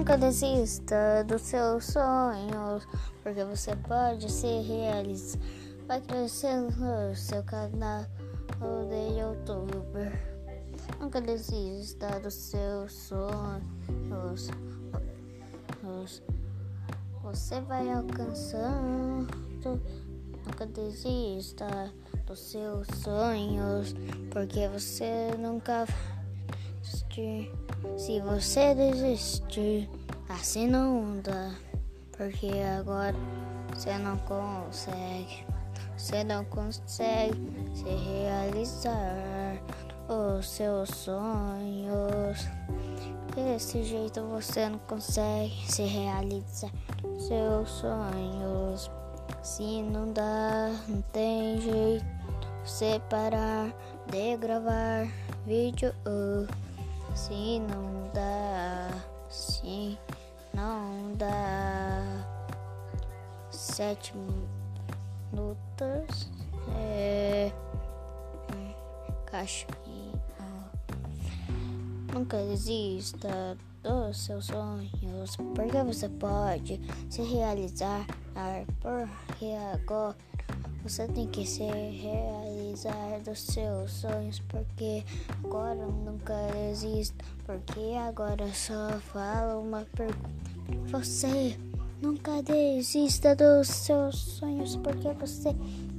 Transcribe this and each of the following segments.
Nunca desista dos seus sonhos, porque você pode se realizar. Vai crescer no seu canal de youtuber. Nunca desista dos seus sonhos. Você vai alcançando. Nunca desista dos seus sonhos, porque você nunca desistir. Se você desistir, assim não dá, porque agora você não consegue, você não consegue se realizar os seus sonhos. Desse jeito você não consegue se realizar seus sonhos. Se não dá, não tem jeito você parar de gravar vídeo. Se não dá, se não dá sete minutos, é, cachorrinho. Nunca desista dos seus sonhos, porque você pode se realizar, porque agora você tem que se realizar dos seus sonhos, porque agora nunca desista, porque agora só fala uma pergunta. Você nunca desista dos seus sonhos, porque você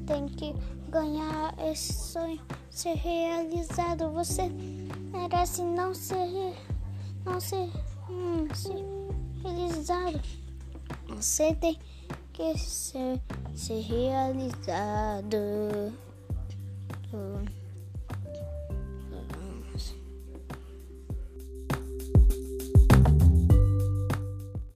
tem que ganhar esse sonho ser realizado. Você merece não ser, não ser, hum, ser realizado. Você tem que ser, ser realizado. 嗯